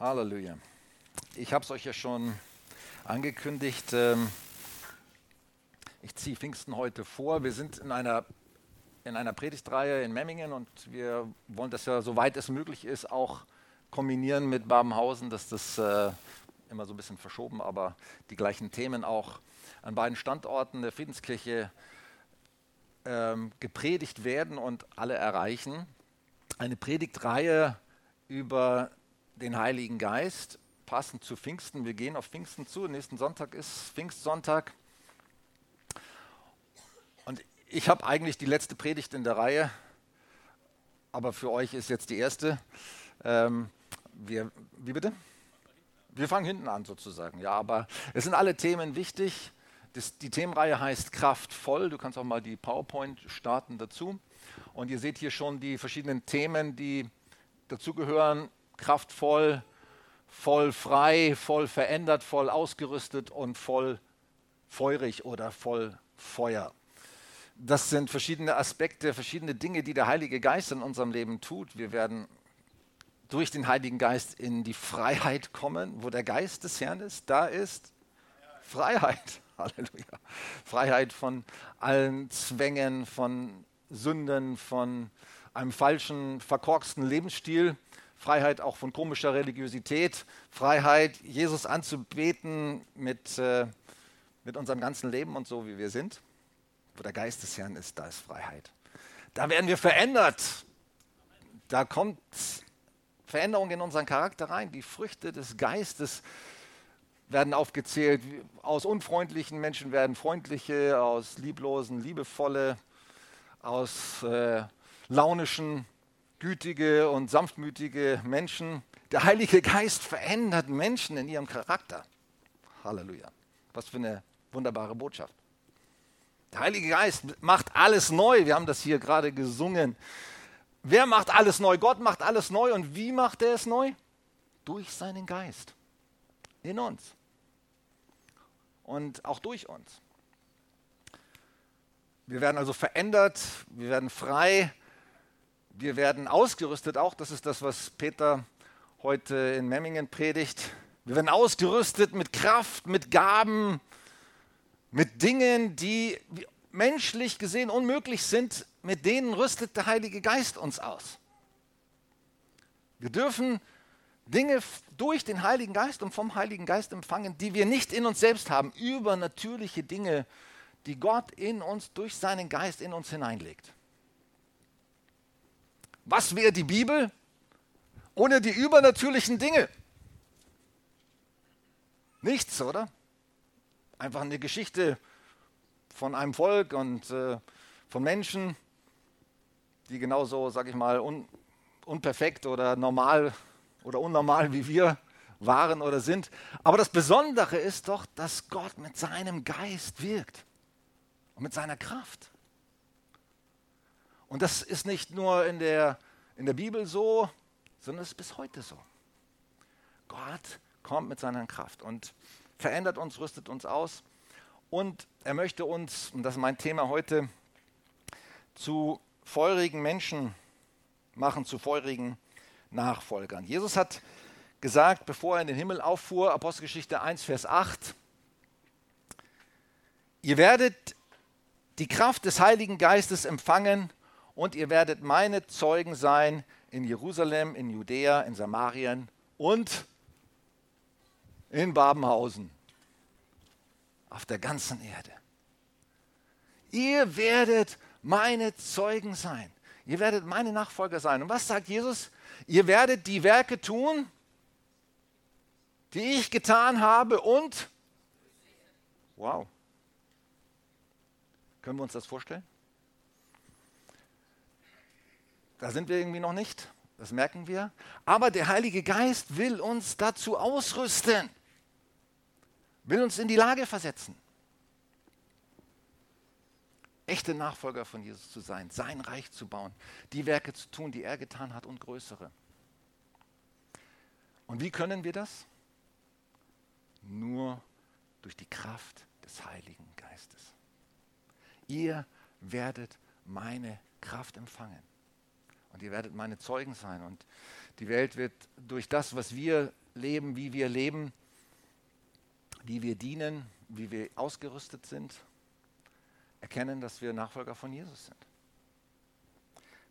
Halleluja. Ich habe es euch ja schon angekündigt. ähm, Ich ziehe Pfingsten heute vor. Wir sind in einer, in einer Predigtreihe in Memmingen und wir wollen das ja, soweit es möglich ist, auch kombinieren mit Babenhausen, dass das äh, immer so ein bisschen verschoben, aber die gleichen Themen auch an beiden Standorten der Friedenskirche ähm, gepredigt werden und alle erreichen. Eine Predigtreihe über den Heiligen Geist, passend zu Pfingsten. Wir gehen auf Pfingsten zu. Nächsten Sonntag ist Pfingstsonntag. Und ich habe eigentlich die letzte Predigt in der Reihe, aber für euch ist jetzt die erste. Ähm, wir, wie bitte? Wir fangen hinten an sozusagen, ja, aber es sind alle Themen wichtig. Das, die Themenreihe heißt Kraftvoll. Du kannst auch mal die PowerPoint starten dazu. Und ihr seht hier schon die verschiedenen Themen, die dazugehören. Kraftvoll, voll frei, voll verändert, voll ausgerüstet und voll feurig oder voll Feuer. Das sind verschiedene Aspekte, verschiedene Dinge, die der Heilige Geist in unserem Leben tut. Wir werden durch den Heiligen Geist in die Freiheit kommen, wo der Geist des Herrn ist. Da ist Freiheit. Halleluja. Freiheit von allen Zwängen, von Sünden, von einem falschen, verkorksten Lebensstil. Freiheit auch von komischer Religiosität. Freiheit, Jesus anzubeten mit, äh, mit unserem ganzen Leben und so, wie wir sind. Wo der Geist des Herrn ist, da ist Freiheit. Da werden wir verändert. Da kommt Veränderung in unseren Charakter rein. Die Früchte des Geistes werden aufgezählt. Aus unfreundlichen Menschen werden freundliche, aus lieblosen, liebevolle, aus äh, launischen, gütige und sanftmütige Menschen. Der Heilige Geist verändert Menschen in ihrem Charakter. Halleluja. Was für eine wunderbare Botschaft. Der Heilige Geist macht alles neu. Wir haben das hier gerade gesungen. Wer macht alles neu? Gott macht alles neu. Und wie macht er es neu? Durch seinen Geist. In uns. Und auch durch uns. Wir werden also verändert, wir werden frei, wir werden ausgerüstet auch. Das ist das, was Peter heute in Memmingen predigt. Wir werden ausgerüstet mit Kraft, mit Gaben, mit Dingen, die menschlich gesehen unmöglich sind. Mit denen rüstet der Heilige Geist uns aus. Wir dürfen Dinge durch den Heiligen Geist und vom Heiligen Geist empfangen, die wir nicht in uns selbst haben, übernatürliche Dinge, die Gott in uns durch seinen Geist in uns hineinlegt. Was wäre die Bibel ohne die übernatürlichen Dinge? Nichts, oder? Einfach eine Geschichte von einem Volk und äh, von Menschen, die genauso, sag ich mal, un, unperfekt oder normal oder unnormal wie wir waren oder sind. Aber das Besondere ist doch, dass Gott mit seinem Geist wirkt und mit seiner Kraft. Und das ist nicht nur in der, in der Bibel so, sondern es ist bis heute so. Gott kommt mit seiner Kraft und verändert uns, rüstet uns aus. Und er möchte uns, und das ist mein Thema heute, zu feurigen Menschen machen, zu feurigen Nachfolgern. Jesus hat gesagt, bevor er in den Himmel auffuhr, Apostelgeschichte 1, Vers 8, ihr werdet die Kraft des Heiligen Geistes empfangen und ihr werdet meine Zeugen sein in Jerusalem, in Judäa, in Samarien und in Babenhausen, auf der ganzen Erde. Ihr werdet meine Zeugen sein. Ihr werdet meine Nachfolger sein. Und was sagt Jesus? Ihr werdet die Werke tun, die ich getan habe und wow. Können wir uns das vorstellen? Da sind wir irgendwie noch nicht, das merken wir. Aber der Heilige Geist will uns dazu ausrüsten, will uns in die Lage versetzen, echte Nachfolger von Jesus zu sein, sein Reich zu bauen, die Werke zu tun, die er getan hat und größere. Und wie können wir das? Nur durch die Kraft des Heiligen Geistes. Ihr werdet meine Kraft empfangen. Und ihr werdet meine Zeugen sein. Und die Welt wird durch das, was wir leben, wie wir leben, wie wir dienen, wie wir ausgerüstet sind, erkennen, dass wir Nachfolger von Jesus sind.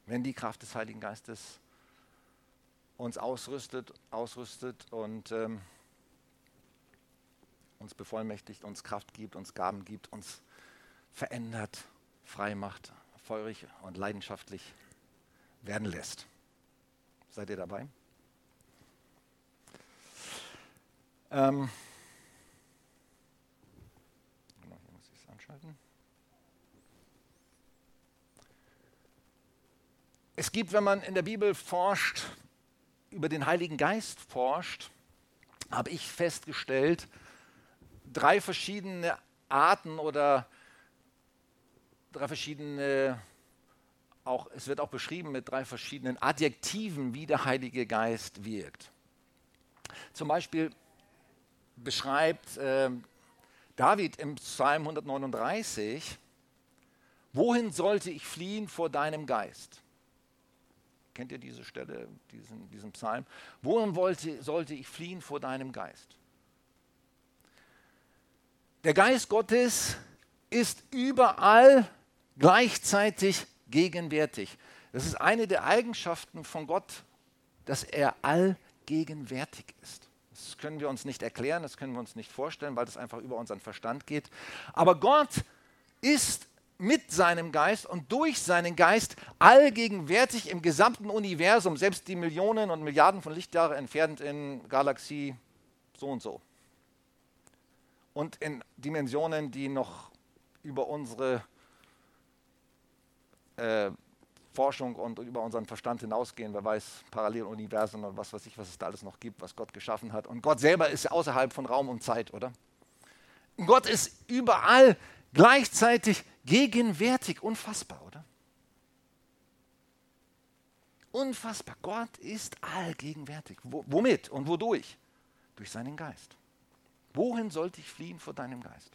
Wenn die Kraft des Heiligen Geistes uns ausrüstet, ausrüstet und ähm, uns bevollmächtigt, uns Kraft gibt, uns Gaben gibt, uns verändert, frei macht, feurig und leidenschaftlich werden lässt. Seid ihr dabei? Ähm, genau, hier muss ich es anschalten. Es gibt, wenn man in der Bibel forscht, über den Heiligen Geist forscht, habe ich festgestellt, drei verschiedene Arten oder drei verschiedene, auch, es wird auch beschrieben mit drei verschiedenen Adjektiven, wie der Heilige Geist wirkt. Zum Beispiel beschreibt äh, David im Psalm 139, wohin sollte ich fliehen vor deinem Geist? Kennt ihr diese Stelle, diesen, diesen Psalm? Wohin wollte, sollte ich fliehen vor deinem Geist? Der Geist Gottes ist überall gleichzeitig gegenwärtig. Das ist eine der Eigenschaften von Gott, dass er allgegenwärtig ist. Das können wir uns nicht erklären, das können wir uns nicht vorstellen, weil das einfach über unseren Verstand geht. Aber Gott ist mit seinem Geist und durch seinen Geist allgegenwärtig im gesamten Universum, selbst die Millionen und Milliarden von Lichtjahre entfernt in Galaxie so und so. Und in Dimensionen, die noch über unsere äh, Forschung und über unseren Verstand hinausgehen. Wer weiß, Paralleluniversen und was weiß ich, was es da alles noch gibt, was Gott geschaffen hat. Und Gott selber ist außerhalb von Raum und Zeit, oder? Gott ist überall gleichzeitig gegenwärtig. Unfassbar, oder? Unfassbar. Gott ist allgegenwärtig. Wo, womit und wodurch? Durch seinen Geist. Wohin sollte ich fliehen vor deinem Geist?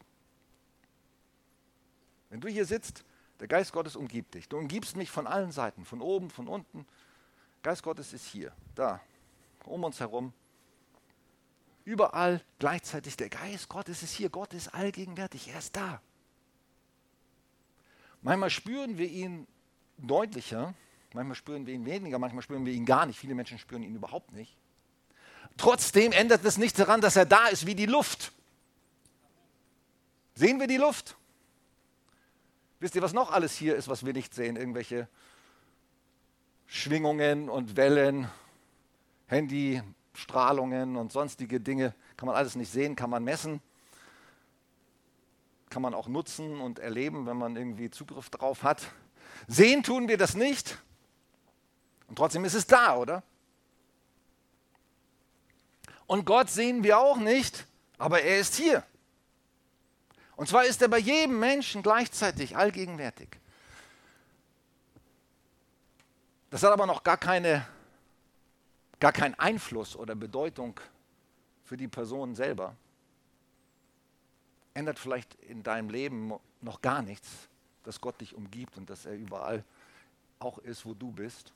Wenn du hier sitzt der Geist Gottes umgibt dich. Du umgibst mich von allen Seiten, von oben, von unten. Geist Gottes ist hier, da, um uns herum. Überall gleichzeitig. Der Geist Gottes ist hier. Gott ist allgegenwärtig. Er ist da. Manchmal spüren wir ihn deutlicher, manchmal spüren wir ihn weniger, manchmal spüren wir ihn gar nicht. Viele Menschen spüren ihn überhaupt nicht. Trotzdem ändert es nichts daran, dass er da ist wie die Luft. Sehen wir die Luft? Wisst ihr, was noch alles hier ist, was wir nicht sehen? Irgendwelche Schwingungen und Wellen, Handystrahlungen und sonstige Dinge. Kann man alles nicht sehen, kann man messen. Kann man auch nutzen und erleben, wenn man irgendwie Zugriff drauf hat. Sehen tun wir das nicht. Und trotzdem ist es da, oder? Und Gott sehen wir auch nicht, aber er ist hier. Und zwar ist er bei jedem Menschen gleichzeitig allgegenwärtig. Das hat aber noch gar, keine, gar keinen Einfluss oder Bedeutung für die Person selber. Ändert vielleicht in deinem Leben noch gar nichts, dass Gott dich umgibt und dass er überall auch ist, wo du bist.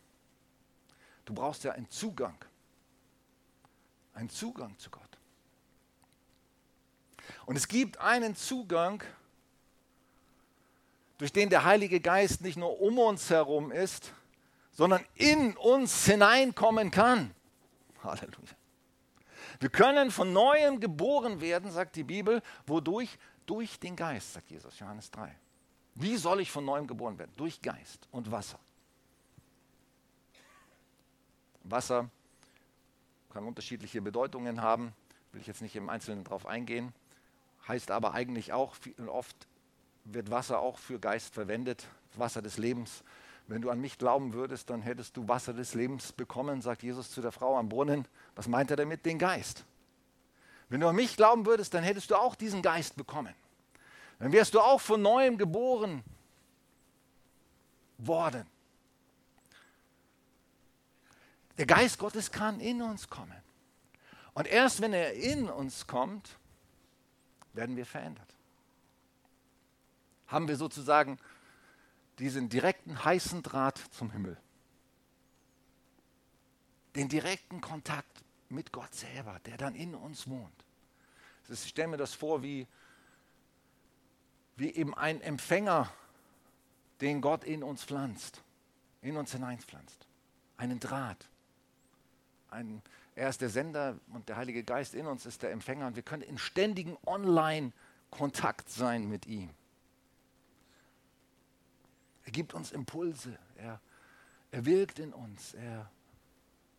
Du brauchst ja einen Zugang. Einen Zugang zu Gott. Und es gibt einen Zugang, durch den der Heilige Geist nicht nur um uns herum ist, sondern in uns hineinkommen kann. Halleluja. Wir können von neuem geboren werden, sagt die Bibel, wodurch? Durch den Geist, sagt Jesus, Johannes 3. Wie soll ich von neuem geboren werden? Durch Geist und Wasser. Wasser kann unterschiedliche Bedeutungen haben, will ich jetzt nicht im Einzelnen drauf eingehen heißt aber eigentlich auch, oft wird Wasser auch für Geist verwendet, Wasser des Lebens. Wenn du an mich glauben würdest, dann hättest du Wasser des Lebens bekommen, sagt Jesus zu der Frau am Brunnen. Was meint er damit? Den Geist. Wenn du an mich glauben würdest, dann hättest du auch diesen Geist bekommen. Dann wärst du auch von neuem geboren worden. Der Geist Gottes kann in uns kommen. Und erst wenn er in uns kommt, werden wir verändert. Haben wir sozusagen diesen direkten heißen Draht zum Himmel. Den direkten Kontakt mit Gott selber, der dann in uns wohnt. Ich stelle mir das vor wie, wie eben ein Empfänger, den Gott in uns pflanzt, in uns hineinpflanzt. Einen Draht. Ein, er ist der Sender und der Heilige Geist in uns ist der Empfänger und wir können in ständigen Online-Kontakt sein mit ihm. Er gibt uns Impulse, er, er wirkt in uns, er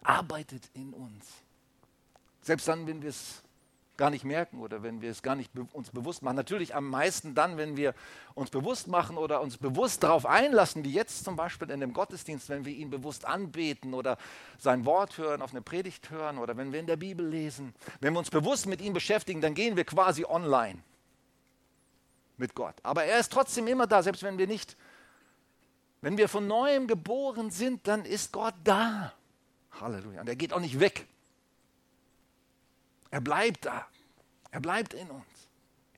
arbeitet in uns. Selbst dann, wenn wir es gar nicht merken oder wenn wir es gar nicht be uns bewusst machen. Natürlich am meisten dann, wenn wir uns bewusst machen oder uns bewusst darauf einlassen, wie jetzt zum Beispiel in dem Gottesdienst, wenn wir ihn bewusst anbeten oder sein Wort hören, auf eine Predigt hören oder wenn wir in der Bibel lesen. Wenn wir uns bewusst mit ihm beschäftigen, dann gehen wir quasi online mit Gott. Aber er ist trotzdem immer da, selbst wenn wir nicht, wenn wir von neuem geboren sind, dann ist Gott da. Halleluja. Und er geht auch nicht weg. Er bleibt da. Er bleibt in uns.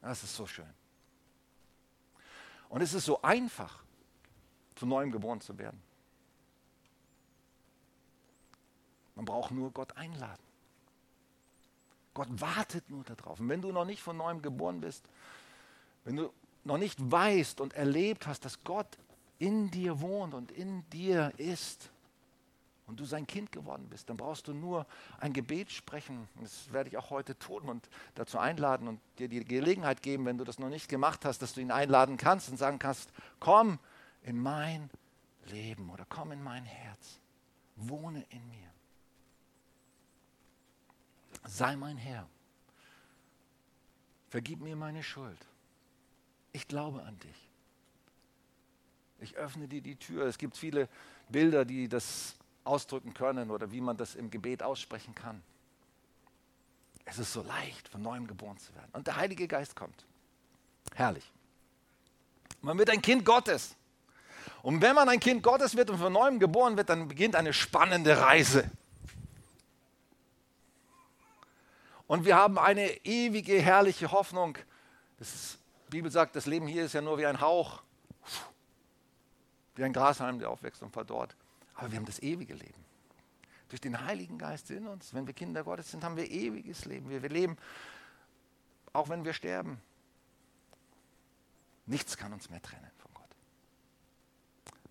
Das ist so schön. Und es ist so einfach, von neuem geboren zu werden. Man braucht nur Gott einladen. Gott wartet nur darauf. Und wenn du noch nicht von neuem geboren bist, wenn du noch nicht weißt und erlebt hast, dass Gott in dir wohnt und in dir ist, und du sein Kind geworden bist, dann brauchst du nur ein Gebet sprechen. Das werde ich auch heute tun und dazu einladen und dir die Gelegenheit geben, wenn du das noch nicht gemacht hast, dass du ihn einladen kannst und sagen kannst, komm in mein Leben oder komm in mein Herz, wohne in mir. Sei mein Herr. Vergib mir meine Schuld. Ich glaube an dich. Ich öffne dir die Tür. Es gibt viele Bilder, die das ausdrücken können oder wie man das im Gebet aussprechen kann. Es ist so leicht, von neuem geboren zu werden. Und der Heilige Geist kommt. Herrlich. Man wird ein Kind Gottes. Und wenn man ein Kind Gottes wird und von neuem geboren wird, dann beginnt eine spannende Reise. Und wir haben eine ewige, herrliche Hoffnung. Ist, die Bibel sagt, das Leben hier ist ja nur wie ein Hauch, wie ein Grashalm, der aufwächst und verdorrt. Aber wir haben das ewige Leben. Durch den Heiligen Geist in uns, wenn wir Kinder Gottes sind, haben wir ewiges Leben. Wir, wir leben, auch wenn wir sterben. Nichts kann uns mehr trennen von Gott.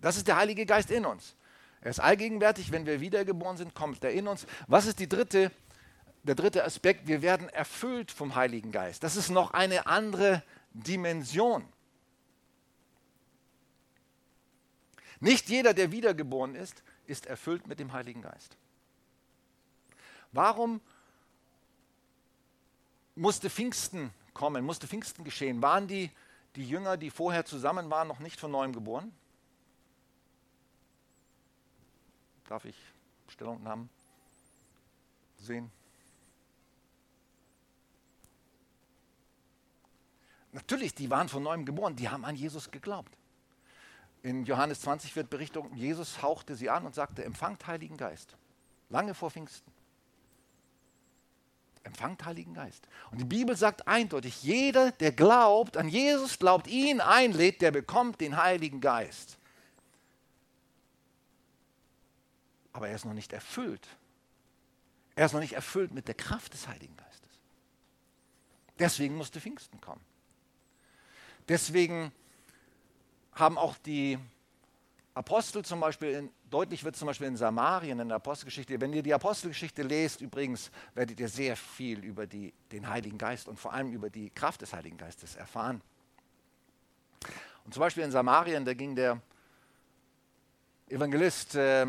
Das ist der Heilige Geist in uns. Er ist allgegenwärtig, wenn wir wiedergeboren sind, kommt er in uns. Was ist die dritte, der dritte Aspekt? Wir werden erfüllt vom Heiligen Geist. Das ist noch eine andere Dimension. Nicht jeder, der wiedergeboren ist, ist erfüllt mit dem Heiligen Geist. Warum musste Pfingsten kommen, musste Pfingsten geschehen? Waren die, die Jünger, die vorher zusammen waren, noch nicht von neuem geboren? Darf ich Stellungnahmen sehen? Natürlich, die waren von neuem geboren, die haben an Jesus geglaubt. In Johannes 20 wird berichtet, Jesus hauchte sie an und sagte, empfangt Heiligen Geist. Lange vor Pfingsten. Empfangt Heiligen Geist. Und die Bibel sagt eindeutig, jeder, der glaubt, an Jesus glaubt, ihn einlädt, der bekommt den Heiligen Geist. Aber er ist noch nicht erfüllt. Er ist noch nicht erfüllt mit der Kraft des Heiligen Geistes. Deswegen musste Pfingsten kommen. Deswegen haben auch die Apostel zum Beispiel, in, deutlich wird zum Beispiel in Samarien in der Apostelgeschichte, wenn ihr die Apostelgeschichte lest, übrigens werdet ihr sehr viel über die, den Heiligen Geist und vor allem über die Kraft des Heiligen Geistes erfahren. Und zum Beispiel in Samarien, da ging der Evangelist äh,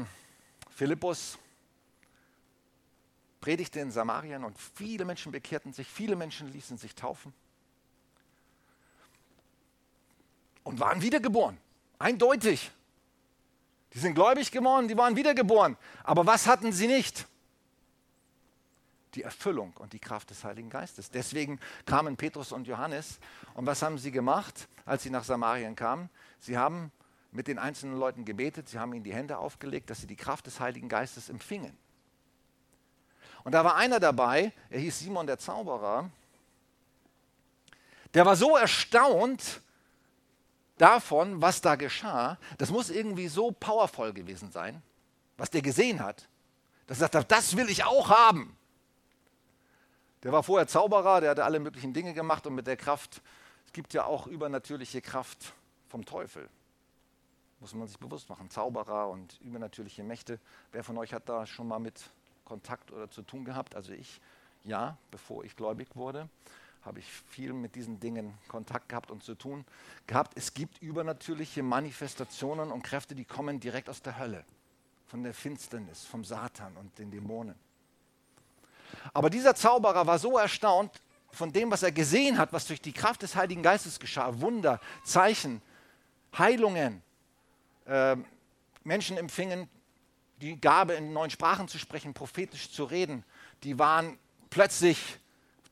Philippus, predigte in Samarien und viele Menschen bekehrten sich, viele Menschen ließen sich taufen. Und waren wiedergeboren. Eindeutig. Die sind gläubig geworden, die waren wiedergeboren. Aber was hatten sie nicht? Die Erfüllung und die Kraft des Heiligen Geistes. Deswegen kamen Petrus und Johannes. Und was haben sie gemacht, als sie nach Samarien kamen? Sie haben mit den einzelnen Leuten gebetet, sie haben ihnen die Hände aufgelegt, dass sie die Kraft des Heiligen Geistes empfingen. Und da war einer dabei, er hieß Simon der Zauberer, der war so erstaunt, davon, was da geschah, das muss irgendwie so powervoll gewesen sein, was der gesehen hat, dass er sagt, das will ich auch haben. Der war vorher Zauberer, der hatte alle möglichen Dinge gemacht und mit der Kraft, es gibt ja auch übernatürliche Kraft vom Teufel. Muss man sich bewusst machen. Zauberer und übernatürliche Mächte. Wer von euch hat da schon mal mit Kontakt oder zu tun gehabt? Also ich, ja, bevor ich gläubig wurde, habe ich viel mit diesen Dingen Kontakt gehabt und zu tun gehabt. Es gibt übernatürliche Manifestationen und Kräfte, die kommen direkt aus der Hölle, von der Finsternis, vom Satan und den Dämonen. Aber dieser Zauberer war so erstaunt von dem, was er gesehen hat, was durch die Kraft des Heiligen Geistes geschah. Wunder, Zeichen, Heilungen. Äh, Menschen empfingen die Gabe, in neuen Sprachen zu sprechen, prophetisch zu reden. Die waren plötzlich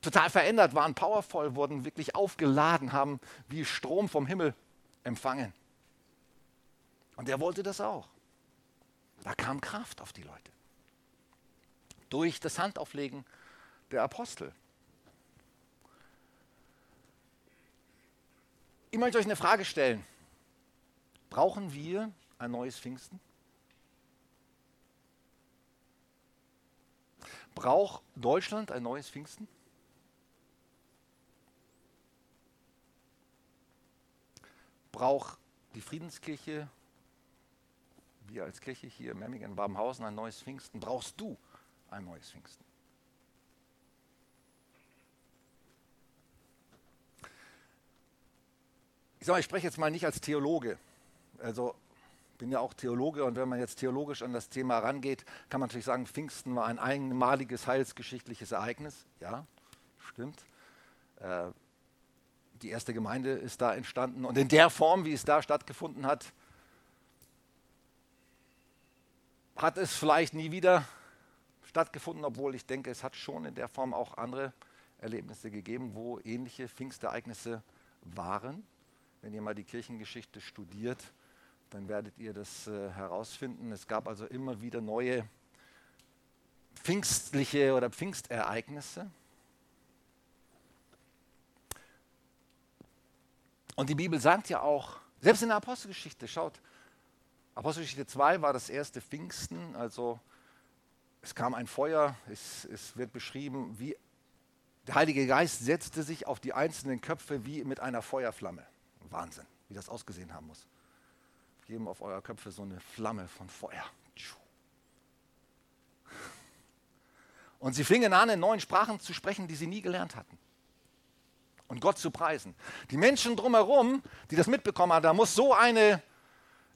total verändert, waren powervoll, wurden wirklich aufgeladen, haben wie Strom vom Himmel empfangen. Und er wollte das auch. Da kam Kraft auf die Leute durch das Handauflegen der Apostel. Ich möchte euch eine Frage stellen. Brauchen wir ein neues Pfingsten? Braucht Deutschland ein neues Pfingsten? Braucht die Friedenskirche, wir als Kirche hier in Memmingen-Babenhausen ein neues Pfingsten? Brauchst du ein neues Pfingsten. Ich sage, ich spreche jetzt mal nicht als Theologe. Also bin ja auch Theologe und wenn man jetzt theologisch an das Thema rangeht, kann man natürlich sagen, Pfingsten war ein einmaliges heilsgeschichtliches Ereignis. Ja, stimmt. Äh, die erste Gemeinde ist da entstanden und in der Form, wie es da stattgefunden hat, hat es vielleicht nie wieder stattgefunden, obwohl ich denke, es hat schon in der Form auch andere Erlebnisse gegeben, wo ähnliche Pfingstereignisse waren. Wenn ihr mal die Kirchengeschichte studiert, dann werdet ihr das äh, herausfinden. Es gab also immer wieder neue pfingstliche oder Pfingstereignisse. Und die Bibel sagt ja auch, selbst in der Apostelgeschichte, schaut, Apostelgeschichte 2 war das erste Pfingsten, also es kam ein Feuer, es, es wird beschrieben, wie der Heilige Geist setzte sich auf die einzelnen Köpfe wie mit einer Feuerflamme. Wahnsinn, wie das ausgesehen haben muss. Geben auf euer Köpfe so eine Flamme von Feuer. Und sie fingen an, in neuen Sprachen zu sprechen, die sie nie gelernt hatten. Und Gott zu preisen. Die Menschen drumherum, die das mitbekommen haben, da muss so eine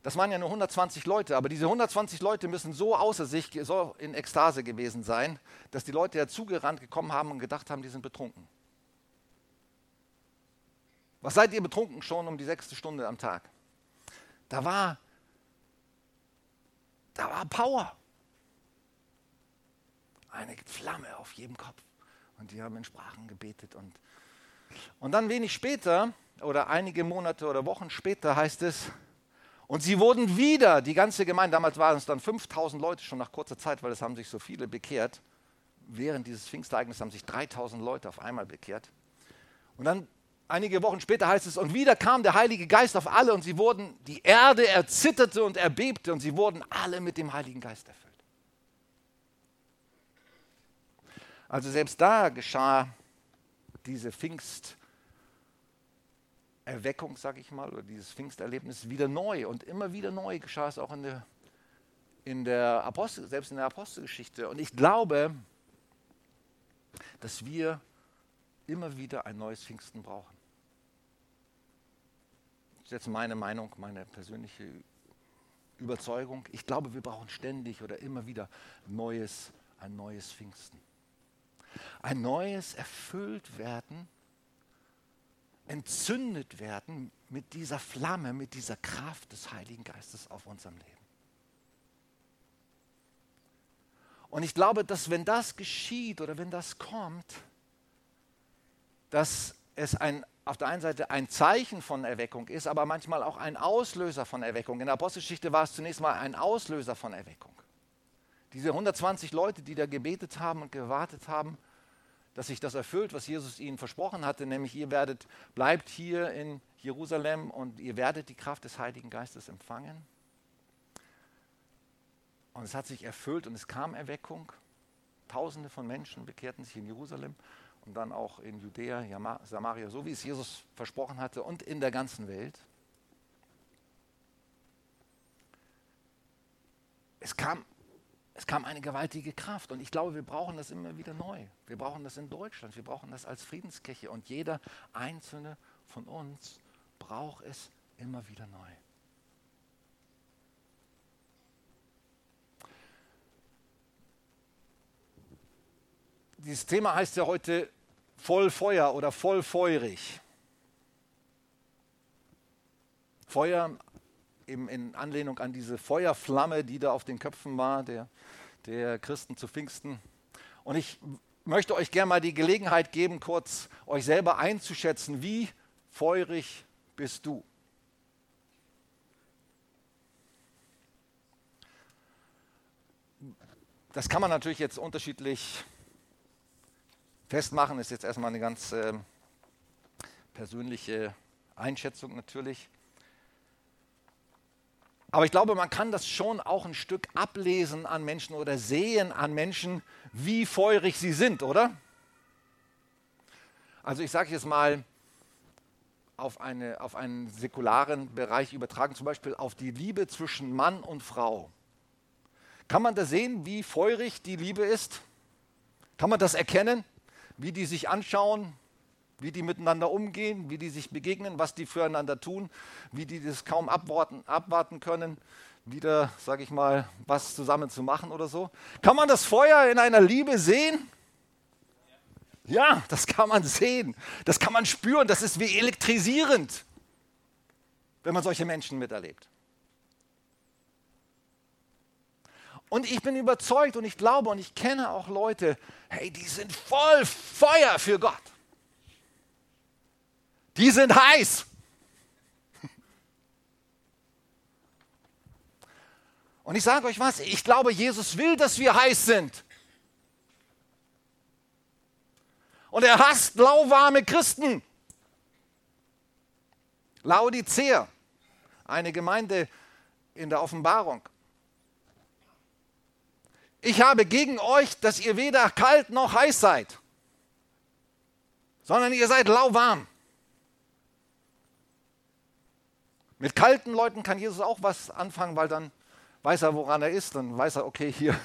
das waren ja nur 120 Leute, aber diese 120 Leute müssen so außer sich, so in Ekstase gewesen sein, dass die Leute ja zugerannt gekommen haben und gedacht haben, die sind betrunken. Was seid ihr betrunken schon um die sechste Stunde am Tag? Da war, da war Power. Eine Flamme auf jedem Kopf. Und die haben in Sprachen gebetet. Und, und dann wenig später, oder einige Monate oder Wochen später heißt es, und sie wurden wieder, die ganze Gemeinde, damals waren es dann 5000 Leute schon nach kurzer Zeit, weil es haben sich so viele bekehrt. Während dieses Pfingstereignisses haben sich 3000 Leute auf einmal bekehrt. Und dann einige Wochen später heißt es, und wieder kam der Heilige Geist auf alle und sie wurden, die Erde erzitterte und erbebte und sie wurden alle mit dem Heiligen Geist erfüllt. Also selbst da geschah diese Pfingst- Erweckung, sage ich mal, oder dieses Pfingsterlebnis wieder neu. Und immer wieder neu geschah es auch in der, in der Apostel, selbst in der Apostelgeschichte. Und ich glaube, dass wir immer wieder ein neues Pfingsten brauchen. Das ist jetzt meine Meinung, meine persönliche Überzeugung. Ich glaube, wir brauchen ständig oder immer wieder neues, ein neues Pfingsten. Ein neues erfüllt werden entzündet werden mit dieser Flamme, mit dieser Kraft des Heiligen Geistes auf unserem Leben. Und ich glaube, dass wenn das geschieht oder wenn das kommt, dass es ein, auf der einen Seite ein Zeichen von Erweckung ist, aber manchmal auch ein Auslöser von Erweckung. In der Apostelgeschichte war es zunächst mal ein Auslöser von Erweckung. Diese 120 Leute, die da gebetet haben und gewartet haben, dass sich das erfüllt, was Jesus ihnen versprochen hatte, nämlich ihr werdet, bleibt hier in Jerusalem und ihr werdet die Kraft des Heiligen Geistes empfangen. Und es hat sich erfüllt und es kam Erweckung. Tausende von Menschen bekehrten sich in Jerusalem und dann auch in Judäa, Samaria, so wie es Jesus versprochen hatte und in der ganzen Welt. Es kam, es kam eine gewaltige Kraft und ich glaube, wir brauchen das immer wieder neu. Wir brauchen das in Deutschland, wir brauchen das als Friedenskirche und jeder einzelne von uns braucht es immer wieder neu. Dieses Thema heißt ja heute voll Feuer oder voll feurig. Feuer eben in Anlehnung an diese Feuerflamme, die da auf den Köpfen war, der, der Christen zu Pfingsten. Und ich möchte euch gerne mal die Gelegenheit geben, kurz euch selber einzuschätzen, wie feurig bist du? Das kann man natürlich jetzt unterschiedlich festmachen, ist jetzt erstmal eine ganz äh, persönliche Einschätzung natürlich. Aber ich glaube, man kann das schon auch ein Stück ablesen an Menschen oder sehen an Menschen, wie feurig sie sind, oder? Also ich sage jetzt mal auf, eine, auf einen säkularen Bereich übertragen, zum Beispiel auf die Liebe zwischen Mann und Frau. Kann man da sehen, wie feurig die Liebe ist? Kann man das erkennen, wie die sich anschauen, wie die miteinander umgehen, wie die sich begegnen, was die füreinander tun, wie die das kaum abwarten, abwarten können, wieder, sage ich mal, was zusammen zu machen oder so. Kann man das Feuer in einer Liebe sehen? Ja, das kann man sehen, das kann man spüren, das ist wie elektrisierend, wenn man solche Menschen miterlebt. Und ich bin überzeugt und ich glaube und ich kenne auch Leute, hey, die sind voll Feuer für Gott. Die sind heiß. Und ich sage euch was, ich glaube, Jesus will, dass wir heiß sind. Und er hasst lauwarme Christen. Laodicea, eine Gemeinde in der Offenbarung. Ich habe gegen euch, dass ihr weder kalt noch heiß seid, sondern ihr seid lauwarm. Mit kalten Leuten kann Jesus auch was anfangen, weil dann weiß er, woran er ist. Dann weiß er, okay, hier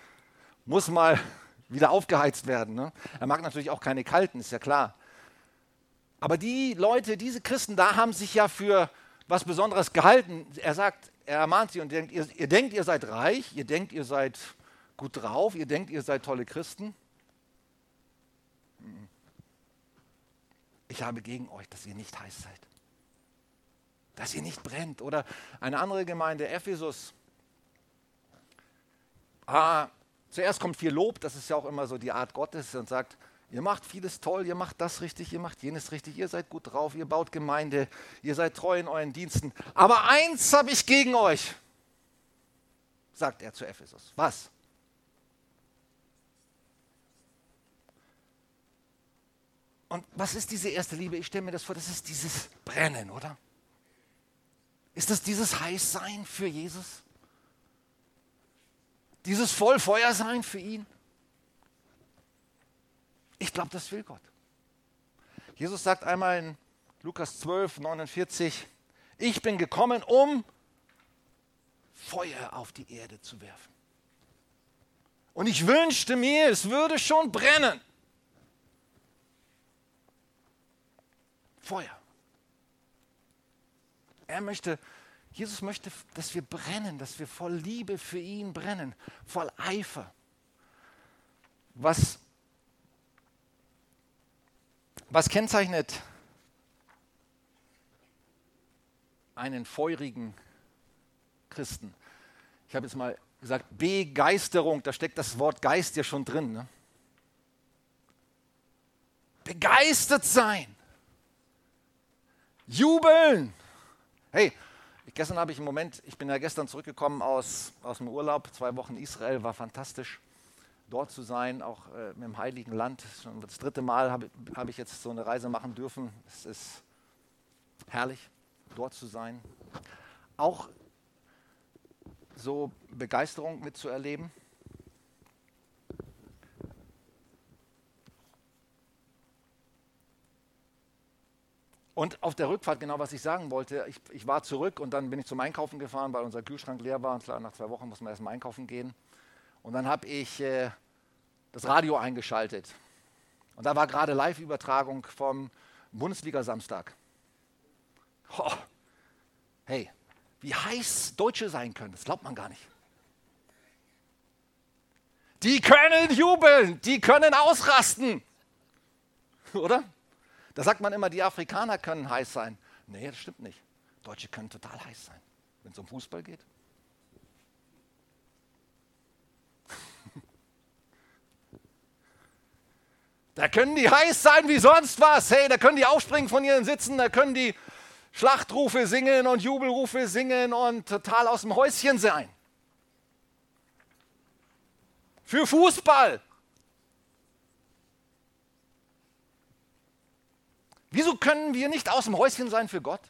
muss mal wieder aufgeheizt werden. Ne? Er mag natürlich auch keine kalten, ist ja klar. Aber die Leute, diese Christen da haben sich ja für was Besonderes gehalten. Er sagt, er ermahnt sie und denkt, ihr, ihr denkt, ihr seid reich, ihr denkt, ihr seid gut drauf, ihr denkt, ihr seid tolle Christen. Ich habe gegen euch, dass ihr nicht heiß seid dass ihr nicht brennt. Oder eine andere Gemeinde, Ephesus. Ah, zuerst kommt viel Lob, das ist ja auch immer so die Art Gottes und sagt, ihr macht vieles toll, ihr macht das richtig, ihr macht jenes richtig, ihr seid gut drauf, ihr baut Gemeinde, ihr seid treu in euren Diensten. Aber eins habe ich gegen euch, sagt er zu Ephesus. Was? Und was ist diese erste Liebe? Ich stelle mir das vor, das ist dieses Brennen, oder? Ist das dieses Heißsein für Jesus? Dieses Vollfeuersein für ihn? Ich glaube, das will Gott. Jesus sagt einmal in Lukas 12, 49, ich bin gekommen, um Feuer auf die Erde zu werfen. Und ich wünschte mir, es würde schon brennen. Feuer. Er möchte, Jesus möchte, dass wir brennen, dass wir voll Liebe für ihn brennen, voll Eifer. Was, was kennzeichnet einen feurigen Christen? Ich habe jetzt mal gesagt, Begeisterung, da steckt das Wort Geist ja schon drin. Ne? Begeistert sein, jubeln, Hey, gestern habe ich im Moment, ich bin ja gestern zurückgekommen aus, aus dem Urlaub, zwei Wochen Israel, war fantastisch dort zu sein, auch äh, im Heiligen Land. Schon das dritte Mal habe hab ich jetzt so eine Reise machen dürfen. Es ist herrlich, dort zu sein. Auch so Begeisterung mitzuerleben. Und auf der Rückfahrt, genau was ich sagen wollte, ich, ich, war zurück und dann bin ich zum Einkaufen gefahren, weil unser Kühlschrank leer war. Klar, nach zwei Wochen muss man erstmal einkaufen gehen. Und dann habe ich äh, das Radio eingeschaltet. Und da war gerade Live-Übertragung vom Bundesliga-Samstag. Oh, hey, wie heiß Deutsche sein können, das glaubt man gar nicht. Die können jubeln, die können ausrasten. Oder? Da sagt man immer, die Afrikaner können heiß sein. Nee, das stimmt nicht. Deutsche können total heiß sein, wenn es um Fußball geht. Da können die heiß sein wie sonst was. Hey, da können die aufspringen von ihren Sitzen, da können die Schlachtrufe singen und Jubelrufe singen und total aus dem Häuschen sein. Für Fußball. Wieso können wir nicht aus dem Häuschen sein für Gott?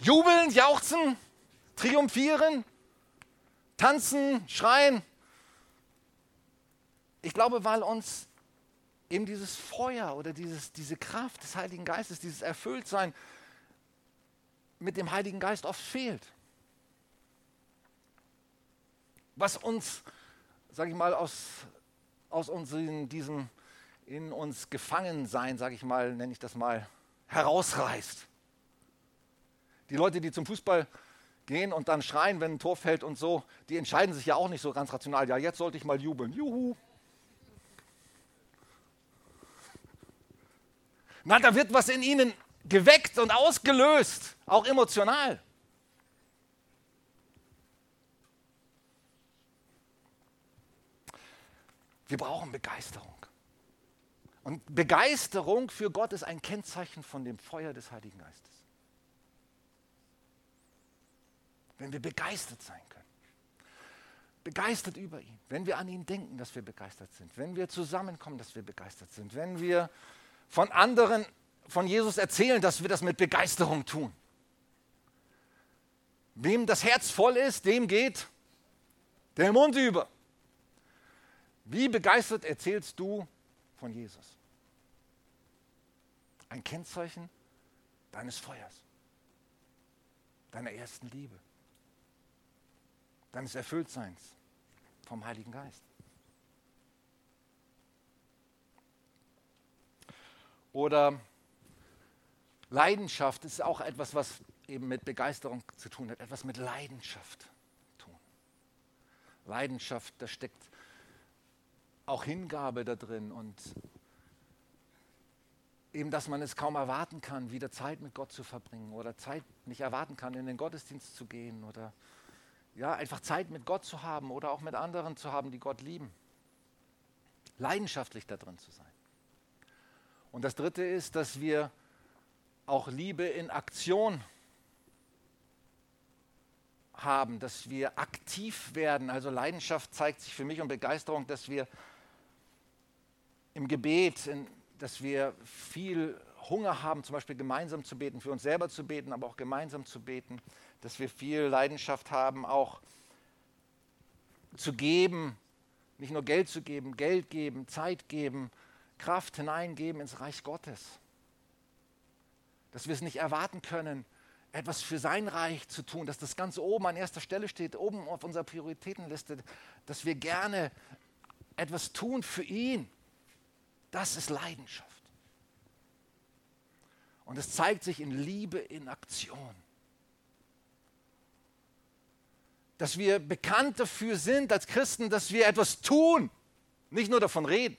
Jubeln, jauchzen, triumphieren, tanzen, schreien. Ich glaube, weil uns eben dieses Feuer oder dieses, diese Kraft des Heiligen Geistes, dieses Erfülltsein mit dem Heiligen Geist oft fehlt. Was uns, sage ich mal, aus, aus uns in diesem in uns gefangen sein, sage ich mal, nenne ich das mal, herausreißt. Die Leute, die zum Fußball gehen und dann schreien, wenn ein Tor fällt und so, die entscheiden sich ja auch nicht so ganz rational. Ja, jetzt sollte ich mal jubeln. Juhu. Na, da wird was in ihnen geweckt und ausgelöst, auch emotional. Wir brauchen Begeisterung. Und Begeisterung für Gott ist ein Kennzeichen von dem Feuer des Heiligen Geistes. Wenn wir begeistert sein können. Begeistert über ihn. Wenn wir an ihn denken, dass wir begeistert sind. Wenn wir zusammenkommen, dass wir begeistert sind. Wenn wir von anderen von Jesus erzählen, dass wir das mit Begeisterung tun. Wem das Herz voll ist, dem geht der Mund über. Wie begeistert erzählst du von Jesus? Ein Kennzeichen deines Feuers, deiner ersten Liebe, deines Erfülltseins vom Heiligen Geist. Oder Leidenschaft ist auch etwas, was eben mit Begeisterung zu tun hat, etwas mit Leidenschaft tun. Leidenschaft, da steckt auch Hingabe da drin und eben, dass man es kaum erwarten kann, wieder Zeit mit Gott zu verbringen oder Zeit nicht erwarten kann, in den Gottesdienst zu gehen oder ja, einfach Zeit mit Gott zu haben oder auch mit anderen zu haben, die Gott lieben. Leidenschaftlich da drin zu sein. Und das Dritte ist, dass wir auch Liebe in Aktion haben, dass wir aktiv werden. Also Leidenschaft zeigt sich für mich und Begeisterung, dass wir im Gebet, in, dass wir viel Hunger haben, zum Beispiel gemeinsam zu beten, für uns selber zu beten, aber auch gemeinsam zu beten, dass wir viel Leidenschaft haben, auch zu geben, nicht nur Geld zu geben, Geld geben, Zeit geben, Kraft hineingeben ins Reich Gottes. Dass wir es nicht erwarten können, etwas für sein Reich zu tun, dass das ganz oben an erster Stelle steht, oben auf unserer Prioritätenliste, dass wir gerne etwas tun für ihn. Das ist Leidenschaft. Und es zeigt sich in Liebe in Aktion. Dass wir bekannt dafür sind als Christen, dass wir etwas tun, nicht nur davon reden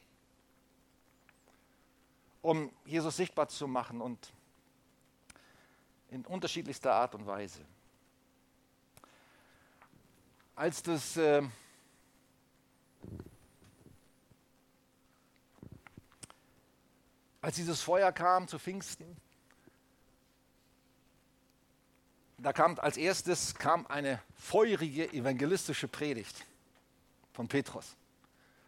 um Jesus sichtbar zu machen und in unterschiedlichster Art und Weise. Als das äh, als dieses Feuer kam zu Pfingsten, da kam als erstes kam eine feurige evangelistische Predigt von Petrus.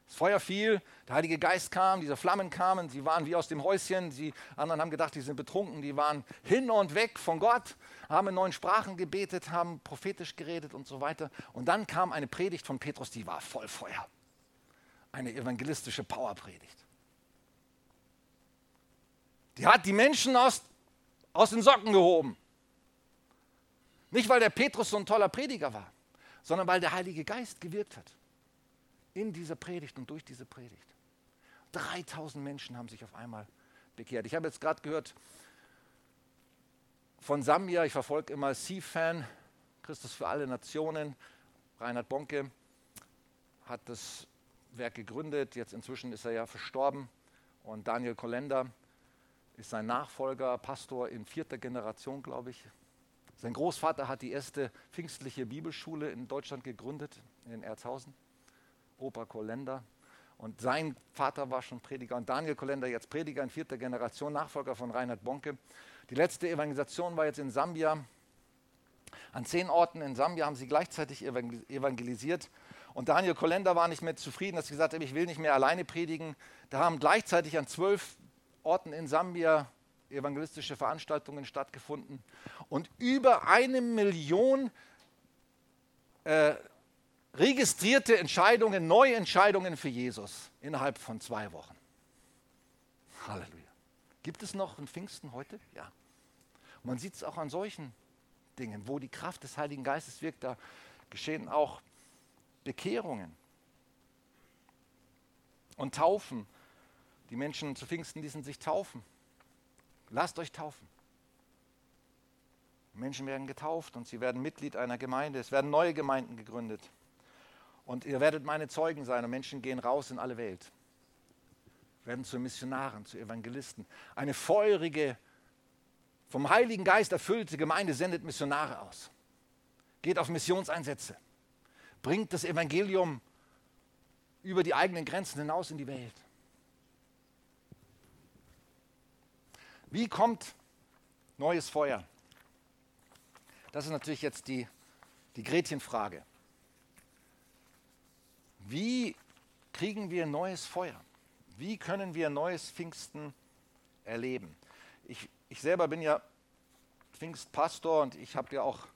Das Feuer fiel, der Heilige Geist kam, diese Flammen kamen, sie waren wie aus dem Häuschen, die anderen haben gedacht, die sind betrunken, die waren hin und weg von Gott, haben in neuen Sprachen gebetet, haben prophetisch geredet und so weiter. Und dann kam eine Predigt von Petrus, die war voll Feuer. Eine evangelistische Powerpredigt. Die hat die Menschen aus, aus den Socken gehoben. Nicht, weil der Petrus so ein toller Prediger war, sondern weil der Heilige Geist gewirkt hat. In dieser Predigt und durch diese Predigt. 3000 Menschen haben sich auf einmal bekehrt. Ich habe jetzt gerade gehört von Sambia, ich verfolge immer C-Fan, Christus für alle Nationen. Reinhard Bonke hat das Werk gegründet, jetzt inzwischen ist er ja verstorben. Und Daniel Kolender ist sein Nachfolger, Pastor in vierter Generation, glaube ich. Sein Großvater hat die erste pfingstliche Bibelschule in Deutschland gegründet, in Erzhausen. Opa Kolender. Und sein Vater war schon Prediger. Und Daniel Kolender, jetzt Prediger in vierter Generation, Nachfolger von Reinhard Bonke. Die letzte Evangelisation war jetzt in Sambia. An zehn Orten in Sambia haben sie gleichzeitig evangelisiert. Und Daniel Kolender war nicht mehr zufrieden, dass sie gesagt haben, ich will nicht mehr alleine predigen. Da haben gleichzeitig an zwölf Orten in Sambia evangelistische Veranstaltungen stattgefunden. Und über eine Million äh, registrierte Entscheidungen, neue Entscheidungen für Jesus innerhalb von zwei Wochen. Halleluja. Gibt es noch ein Pfingsten heute? Ja. Man sieht es auch an solchen Dingen, wo die Kraft des Heiligen Geistes wirkt, da geschehen auch Bekehrungen und Taufen. Die Menschen zu Pfingsten ließen sich taufen. Lasst euch taufen. Menschen werden getauft und sie werden Mitglied einer Gemeinde. Es werden neue Gemeinden gegründet. Und ihr werdet meine Zeugen sein und Menschen gehen raus in alle Welt. Werden zu Missionaren, zu Evangelisten. Eine feurige, vom Heiligen Geist erfüllte Gemeinde sendet Missionare aus. Geht auf Missionseinsätze. Bringt das Evangelium über die eigenen Grenzen hinaus in die Welt. Wie kommt neues Feuer? Das ist natürlich jetzt die, die Gretchenfrage. Wie kriegen wir neues Feuer? Wie können wir neues Pfingsten erleben? Ich, ich selber bin ja Pfingstpastor und ich habe ja auch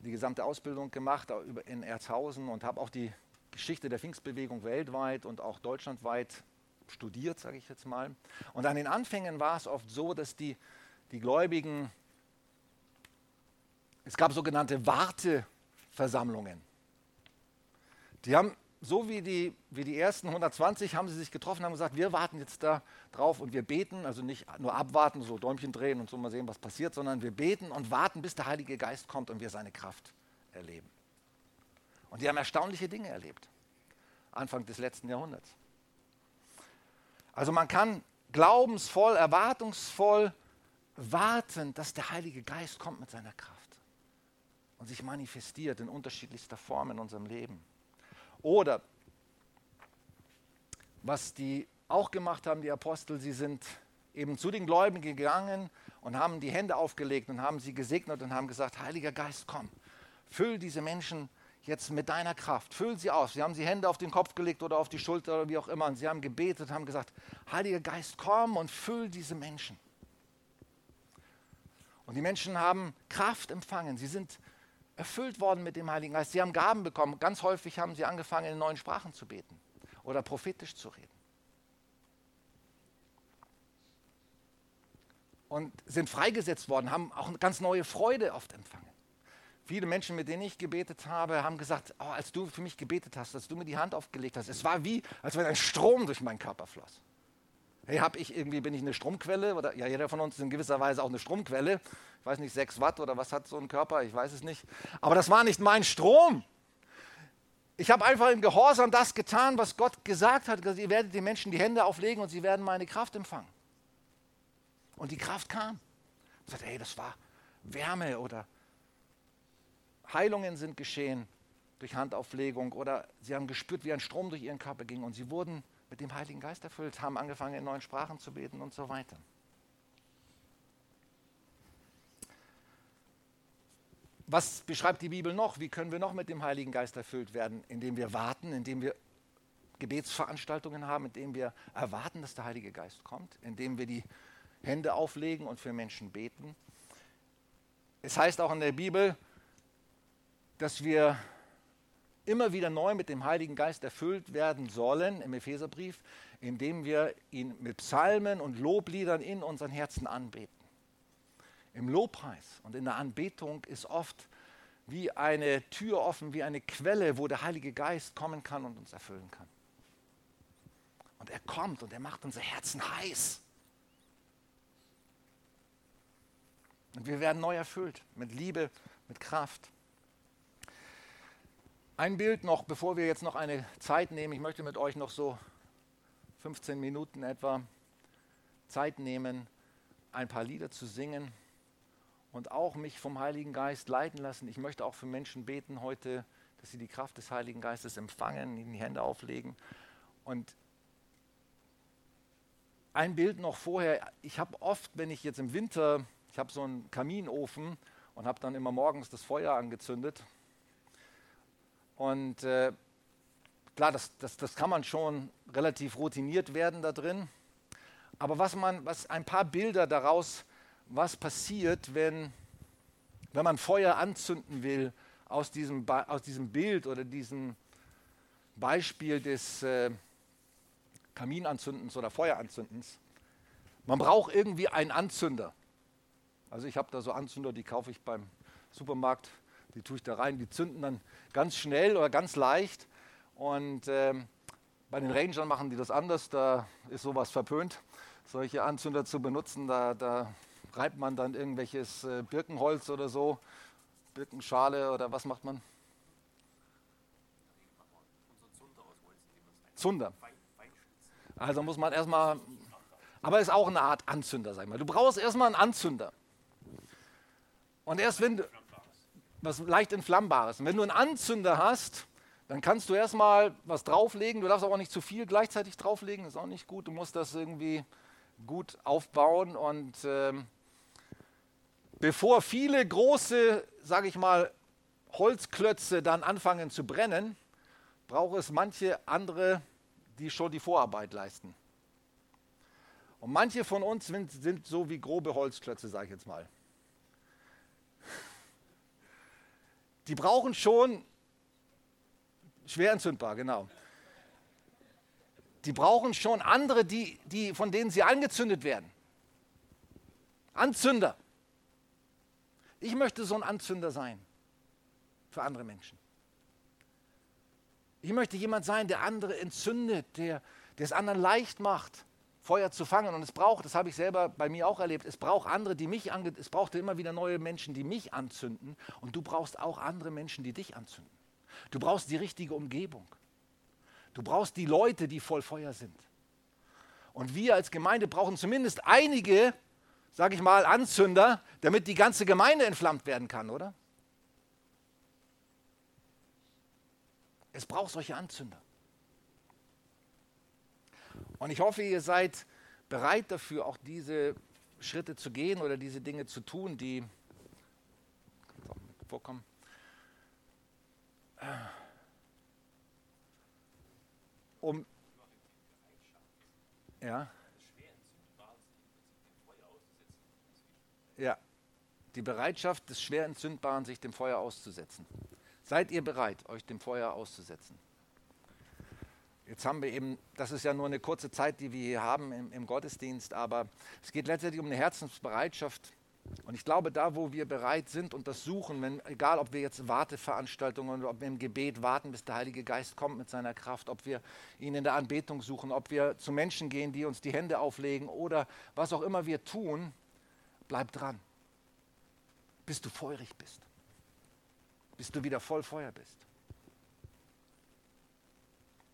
die gesamte Ausbildung gemacht in Erzhausen und habe auch die Geschichte der Pfingstbewegung weltweit und auch deutschlandweit studiert, sage ich jetzt mal. Und an den Anfängen war es oft so, dass die, die Gläubigen, es gab sogenannte Warteversammlungen. Die haben, so wie die, wie die ersten 120, haben sie sich getroffen, haben gesagt, wir warten jetzt da drauf und wir beten, also nicht nur abwarten, so Däumchen drehen und so mal sehen, was passiert, sondern wir beten und warten, bis der Heilige Geist kommt und wir seine Kraft erleben. Und die haben erstaunliche Dinge erlebt, Anfang des letzten Jahrhunderts. Also man kann glaubensvoll, erwartungsvoll warten, dass der Heilige Geist kommt mit seiner Kraft und sich manifestiert in unterschiedlichster Form in unserem Leben. Oder was die auch gemacht haben, die Apostel, sie sind eben zu den Gläubigen gegangen und haben die Hände aufgelegt und haben sie gesegnet und haben gesagt, Heiliger Geist, komm, füll diese Menschen jetzt mit deiner Kraft, füll sie aus. Sie haben die Hände auf den Kopf gelegt oder auf die Schulter oder wie auch immer und sie haben gebetet, haben gesagt, Heiliger Geist, komm und füll diese Menschen. Und die Menschen haben Kraft empfangen. Sie sind erfüllt worden mit dem Heiligen Geist. Sie haben Gaben bekommen. Ganz häufig haben sie angefangen, in neuen Sprachen zu beten oder prophetisch zu reden. Und sind freigesetzt worden, haben auch eine ganz neue Freude oft empfangen. Viele Menschen, mit denen ich gebetet habe, haben gesagt, oh, als du für mich gebetet hast, als du mir die Hand aufgelegt hast, es war wie, als wenn ein Strom durch meinen Körper floss. Hey, hab ich irgendwie, bin ich eine Stromquelle? Oder ja, jeder von uns ist in gewisser Weise auch eine Stromquelle ich weiß nicht, 6 Watt oder was hat so ein Körper, ich weiß es nicht. Aber das war nicht mein Strom. Ich habe einfach im Gehorsam das getan, was Gott gesagt hat. Ihr werdet den Menschen die Hände auflegen und sie werden meine Kraft empfangen. Und die Kraft kam. Ich sagte, hey, das war Wärme oder Heilungen sind geschehen durch Handauflegung oder sie haben gespürt, wie ein Strom durch ihren Körper ging und sie wurden mit dem Heiligen Geist erfüllt, haben angefangen in neuen Sprachen zu beten und so weiter. was beschreibt die Bibel noch? Wie können wir noch mit dem Heiligen Geist erfüllt werden? Indem wir warten, indem wir Gebetsveranstaltungen haben, indem wir erwarten, dass der Heilige Geist kommt, indem wir die Hände auflegen und für Menschen beten. Es heißt auch in der Bibel, dass wir immer wieder neu mit dem Heiligen Geist erfüllt werden sollen im Epheserbrief, indem wir ihn mit Psalmen und Lobliedern in unseren Herzen anbeten. Im Lobpreis und in der Anbetung ist oft wie eine Tür offen, wie eine Quelle, wo der Heilige Geist kommen kann und uns erfüllen kann. Und er kommt und er macht unser Herzen heiß. Und wir werden neu erfüllt mit Liebe, mit Kraft. Ein Bild noch, bevor wir jetzt noch eine Zeit nehmen. Ich möchte mit euch noch so 15 Minuten etwa Zeit nehmen, ein paar Lieder zu singen und auch mich vom Heiligen Geist leiten lassen. Ich möchte auch für Menschen beten heute, dass sie die Kraft des Heiligen Geistes empfangen, ihnen die Hände auflegen. Und ein Bild noch vorher. Ich habe oft, wenn ich jetzt im Winter, ich habe so einen Kaminofen und habe dann immer morgens das Feuer angezündet. Und äh, klar, das, das, das kann man schon relativ routiniert werden da drin. Aber was man, was ein paar Bilder daraus was passiert, wenn, wenn man Feuer anzünden will aus diesem, aus diesem Bild oder diesem Beispiel des äh, Kaminanzündens oder Feueranzündens. Man braucht irgendwie einen Anzünder. Also ich habe da so Anzünder, die kaufe ich beim Supermarkt, die tue ich da rein, die zünden dann ganz schnell oder ganz leicht. Und ähm, bei den Rangern machen die das anders, da ist sowas verpönt, solche Anzünder zu benutzen. Da, da reibt man dann irgendwelches äh, Birkenholz oder so, Birkenschale oder was macht man? Zunder. Also muss man erstmal, aber ist auch eine Art Anzünder, sag ich mal. Du brauchst erstmal einen Anzünder. Und erst wenn du, was leicht entflammbares, und wenn du einen Anzünder hast, dann kannst du erstmal was drauflegen. Du darfst aber auch nicht zu viel gleichzeitig drauflegen, ist auch nicht gut. Du musst das irgendwie gut aufbauen und ähm, bevor viele große, sage ich mal, Holzklötze dann anfangen zu brennen, braucht es manche andere, die schon die Vorarbeit leisten. Und manche von uns sind, sind so wie grobe Holzklötze, sage ich jetzt mal. Die brauchen schon schwer entzündbar, genau. Die brauchen schon andere, die, die, von denen sie angezündet werden. Anzünder. Ich möchte so ein Anzünder sein für andere Menschen. Ich möchte jemand sein, der andere entzündet, der, der es anderen leicht macht, Feuer zu fangen. Und es braucht, das habe ich selber bei mir auch erlebt, es braucht andere, die mich ange es braucht immer wieder neue Menschen, die mich anzünden. Und du brauchst auch andere Menschen, die dich anzünden. Du brauchst die richtige Umgebung. Du brauchst die Leute, die voll Feuer sind. Und wir als Gemeinde brauchen zumindest einige, sage ich mal, Anzünder, damit die ganze Gemeinde entflammt werden kann, oder? Es braucht solche Anzünder. Und ich hoffe, ihr seid bereit dafür, auch diese Schritte zu gehen oder diese Dinge zu tun, die vorkommen. Um ja. Ja, die Bereitschaft des schwer entzündbaren, sich dem Feuer auszusetzen. Seid ihr bereit, euch dem Feuer auszusetzen? Jetzt haben wir eben, das ist ja nur eine kurze Zeit, die wir hier haben im, im Gottesdienst, aber es geht letztendlich um eine Herzensbereitschaft. Und ich glaube, da, wo wir bereit sind und das suchen, wenn, egal ob wir jetzt Warteveranstaltungen oder ob wir im Gebet warten, bis der Heilige Geist kommt mit seiner Kraft, ob wir ihn in der Anbetung suchen, ob wir zu Menschen gehen, die uns die Hände auflegen oder was auch immer wir tun, Bleib dran, bis du feurig bist, bis du wieder voll Feuer bist.